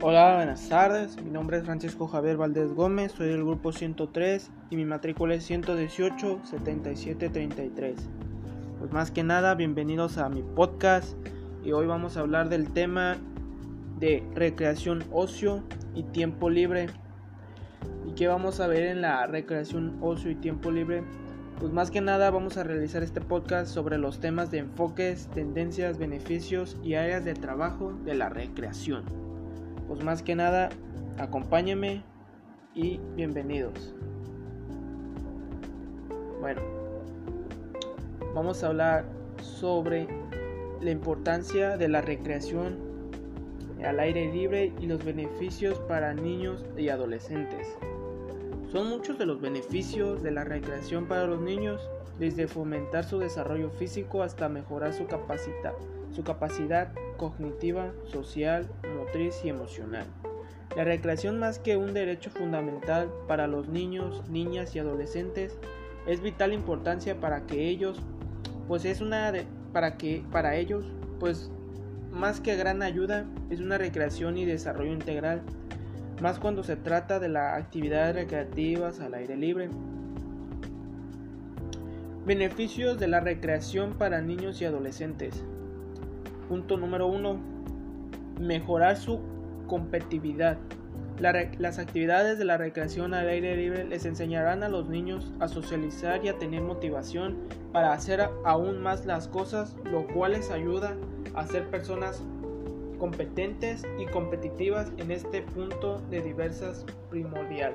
Hola, buenas tardes. Mi nombre es Francisco Javier Valdés Gómez, soy del grupo 103 y mi matrícula es 118 7733. Pues más que nada, bienvenidos a mi podcast y hoy vamos a hablar del tema de recreación, ocio y tiempo libre. ¿Y qué vamos a ver en la recreación, ocio y tiempo libre? Pues más que nada vamos a realizar este podcast sobre los temas de enfoques, tendencias, beneficios y áreas de trabajo de la recreación pues más que nada, acompáñenme y bienvenidos. Bueno, vamos a hablar sobre la importancia de la recreación al aire libre y los beneficios para niños y adolescentes. Son muchos de los beneficios de la recreación para los niños, desde fomentar su desarrollo físico hasta mejorar su capacidad, su capacidad cognitiva, social, motriz y emocional. La recreación más que un derecho fundamental para los niños, niñas y adolescentes es vital importancia para que ellos pues es una para que para ellos pues más que gran ayuda es una recreación y desarrollo integral más cuando se trata de las actividades recreativas al aire libre. Beneficios de la recreación para niños y adolescentes. Punto número uno, mejorar su competitividad. las actividades de la recreación al aire libre les enseñarán a los niños a socializar y a tener motivación para hacer aún más las cosas, lo cual les ayuda a ser personas competentes y competitivas en este punto de diversas primordial.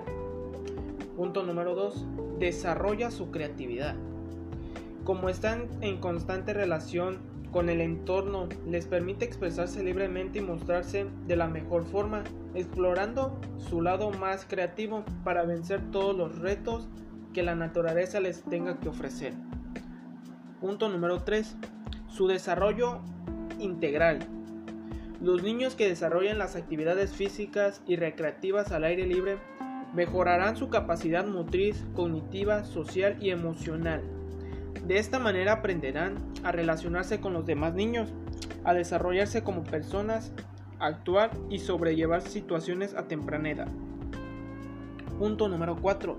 Punto número 2. Desarrolla su creatividad. Como están en constante relación con el entorno, les permite expresarse libremente y mostrarse de la mejor forma, explorando su lado más creativo para vencer todos los retos que la naturaleza les tenga que ofrecer. Punto número 3. Su desarrollo integral. Los niños que desarrollan las actividades físicas y recreativas al aire libre mejorarán su capacidad motriz, cognitiva, social y emocional de esta manera aprenderán a relacionarse con los demás niños, a desarrollarse como personas, a actuar y sobrellevar situaciones a temprana edad. Punto número 4.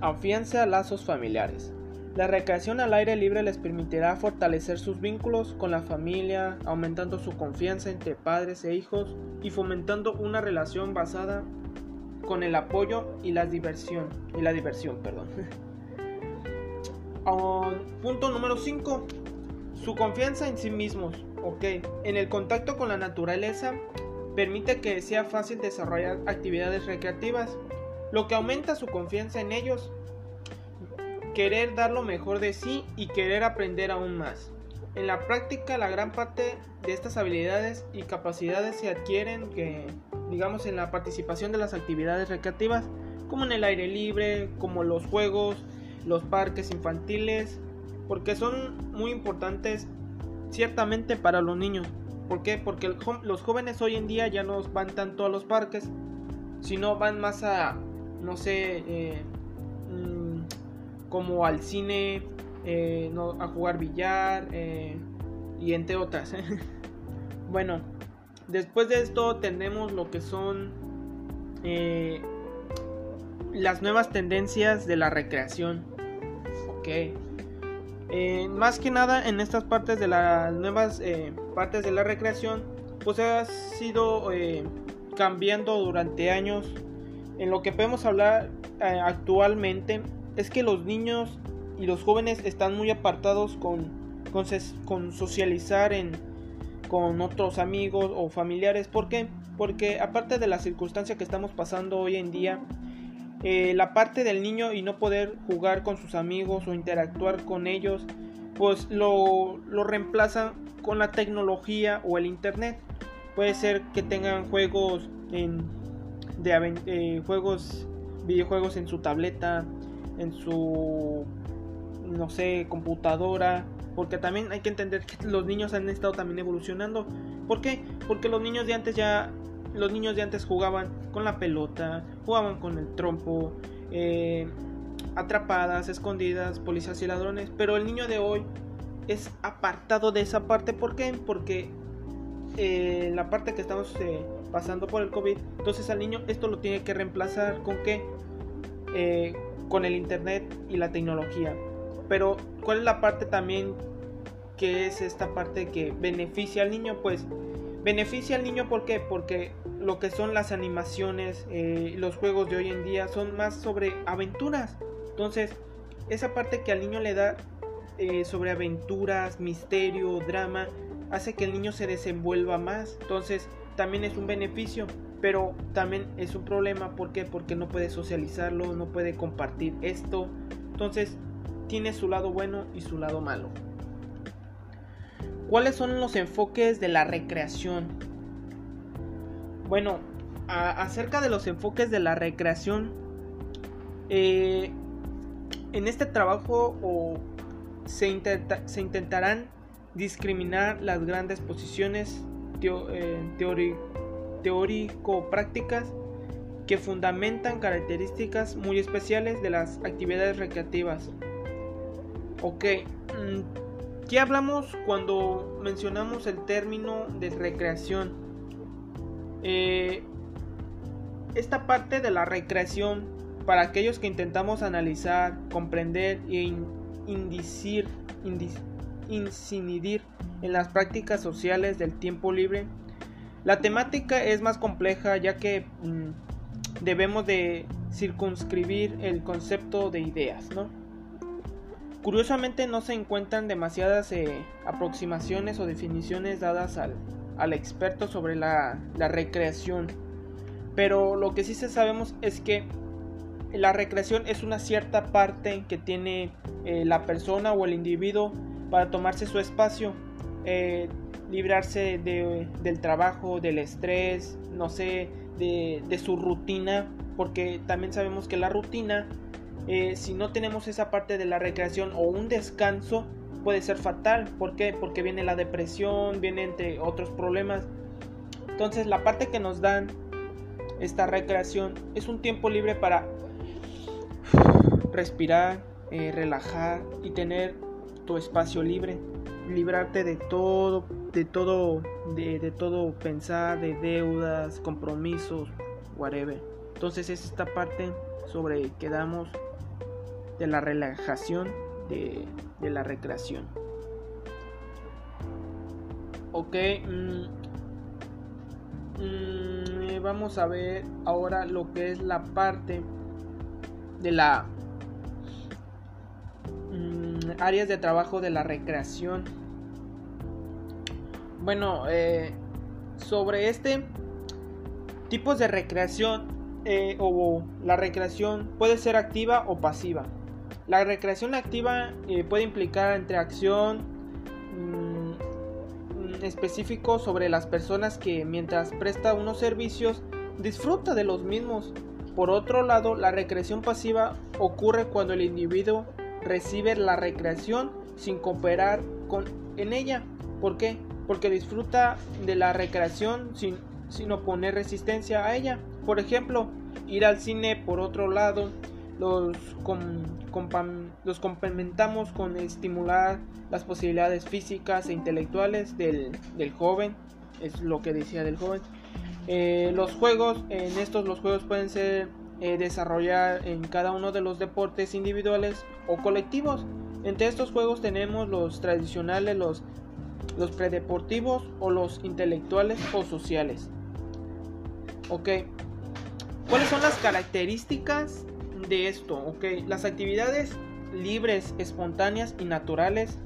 Afianza lazos familiares. La recreación al aire libre les permitirá fortalecer sus vínculos con la familia, aumentando su confianza entre padres e hijos y fomentando una relación basada con el apoyo y la diversión y la diversión, perdón. punto número 5. Su confianza en sí mismos. Ok. En el contacto con la naturaleza permite que sea fácil desarrollar actividades recreativas, lo que aumenta su confianza en ellos. Querer dar lo mejor de sí y querer aprender aún más. En la práctica, la gran parte de estas habilidades y capacidades se adquieren que, digamos, en la participación de las actividades recreativas, como en el aire libre, como los juegos, los parques infantiles, porque son muy importantes ciertamente para los niños. ¿Por qué? Porque los jóvenes hoy en día ya no van tanto a los parques, sino van más a, no sé, eh, mm, como al cine, eh, a jugar billar eh, y entre otras. bueno, después de esto tenemos lo que son las nuevas tendencias de la recreación. Eh, más que nada en estas partes de las nuevas eh, partes de la recreación, pues ha sido eh, cambiando durante años. En lo que podemos hablar actualmente es que los niños y los jóvenes están muy apartados con, con, socializar en, con otros amigos o familiares. ¿Por qué? Porque aparte de la circunstancia que estamos pasando hoy en día, eh, la parte del niño y no poder jugar con sus amigos o interactuar con ellos, pues lo, lo reemplazan con la tecnología o el internet. Puede ser que tengan juegos en, de eh, juegos, videojuegos en su tableta, en su, no sé, computadora. Porque también hay que entender que los niños han estado también evolucionando. ¿Por qué? Porque los niños de antes ya los niños de antes jugaban con la pelota, jugaban con el trompo, eh, atrapadas, escondidas, policías y ladrones. Pero el niño de hoy es apartado de esa parte. ¿Por qué? Porque eh, la parte que estamos eh, pasando por el COVID, entonces al niño esto lo tiene que reemplazar con qué? Con el internet y la tecnología. Pero, ¿cuál es la parte también que es esta parte que beneficia al niño? Pues beneficia al niño ¿por qué? Porque lo que son las animaciones, los juegos de hoy en día son más sobre aventuras. Entonces, esa parte que al niño le da sobre aventuras, misterio, drama, hace que el niño se desenvuelva más. Entonces también es un beneficio, pero también es un problema. ¿Por qué? Porque no puede socializarlo, no puede compartir esto. Entonces tiene su lado bueno y su lado malo. ¿Cuáles son los enfoques de la recreación? Bueno, acerca de los enfoques de la recreación, eh, en este trabajo se, intentarán discriminar las grandes posiciones eh, teórico-prácticas que fundamentan características muy especiales de las actividades recreativas. Ok, mm, ¿qué hablamos cuando mencionamos el término de recreación? Eh, esta parte de la recreación, para aquellos que intentamos analizar, comprender e indicir, incidir en las prácticas sociales del tiempo libre. La temática es más compleja ya que mm, debemos de circunscribir el concepto de ideas, ¿no? Curiosamente no se encuentran demasiadas eh, aproximaciones o definiciones dadas al, al experto sobre la, la, recreación, pero lo que sí se sabemos es que la recreación es una cierta parte que tiene eh, la persona o el individuo para tomarse su espacio, eh, librarse del trabajo, del estrés, no sé, de, su rutina, porque también sabemos que la rutina, eh, si no tenemos esa parte de la recreación o un descanso, puede ser fatal. ¿Por qué? Porque viene la depresión, viene entre otros problemas. Entonces la parte que nos dan esta recreación es un tiempo libre para respirar, eh, relajar y tener tu espacio libre, librarte de todo, de todo, de, todo pensar, de deudas, compromisos, whatever. Entonces es esta parte sobre que damos de la relajación, de, la recreación. Ok, mm, mm, vamos a ver ahora lo que es la parte de la áreas de trabajo de la recreación. Bueno, eh, sobre este tipos de recreación eh, o la recreación puede ser activa o pasiva. La recreación activa eh, puede implicar entre acción mm, específico sobre las personas que mientras presta unos servicios disfruta de los mismos. Por otro lado, la recreación pasiva ocurre cuando el individuo recibe la recreación sin cooperar con, en ella. ¿Por qué? Porque disfruta de la recreación sin, sin oponer resistencia a ella. Por ejemplo, ir al cine por otro lado, los, los complementamos con estimular las posibilidades físicas e intelectuales del, del joven, es lo que decía del joven. Eh, los juegos, en estos los juegos pueden ser eh, desarrollar en cada uno de los deportes individuales o colectivos. Entre estos juegos tenemos los tradicionales, los, los predeportivos o los intelectuales o sociales. Ok, ¿cuáles son las características de esto? Ok, las actividades libres, espontáneas y naturales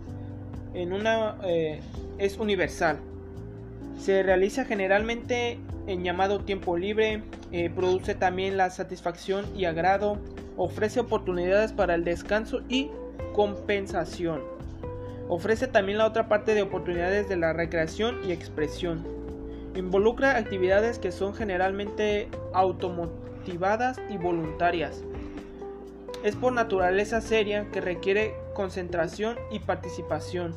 en una eh, es universal. Se realiza generalmente en llamado tiempo libre, eh, produce también la satisfacción y agrado, ofrece oportunidades para el descanso y compensación. Ofrece también la otra parte de oportunidades de la recreación y expresión. Involucra actividades que son generalmente automotivadas y voluntarias. Es por naturaleza seria que requiere concentración y participación.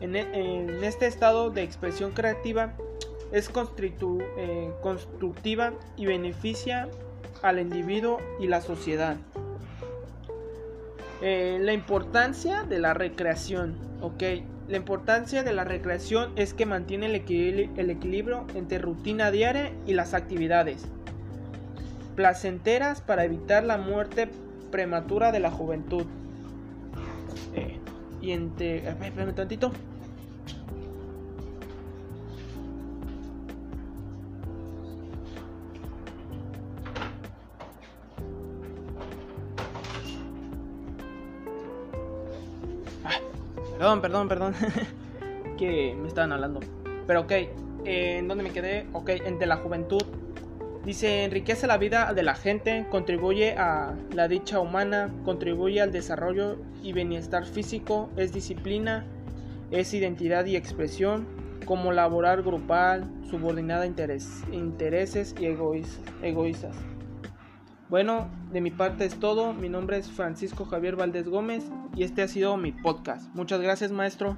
En, e, este estado de expresión creativa es eh, constructiva y beneficia al individuo y la sociedad. Eh, la importancia de la recreación, ok. La importancia de la recreación es que mantiene el, equilibrio entre rutina diaria y las actividades placenteras para evitar la muerte prematura de la juventud. Eh, y entre... Espérame tantito. Perdón, perdón, perdón. que me estaban hablando. Pero ok, eh, ¿en dónde me quedé? Ok, entre la juventud. Dice, enriquece la vida de la gente, contribuye a la dicha humana, contribuye al desarrollo y bienestar físico, es disciplina, es identidad y expresión, como laborar grupal, subordinada a intereses y egoístas. Bueno, de mi parte es todo. Mi nombre es Francisco Javier Valdés Gómez y este ha sido mi podcast. Muchas gracias, maestro.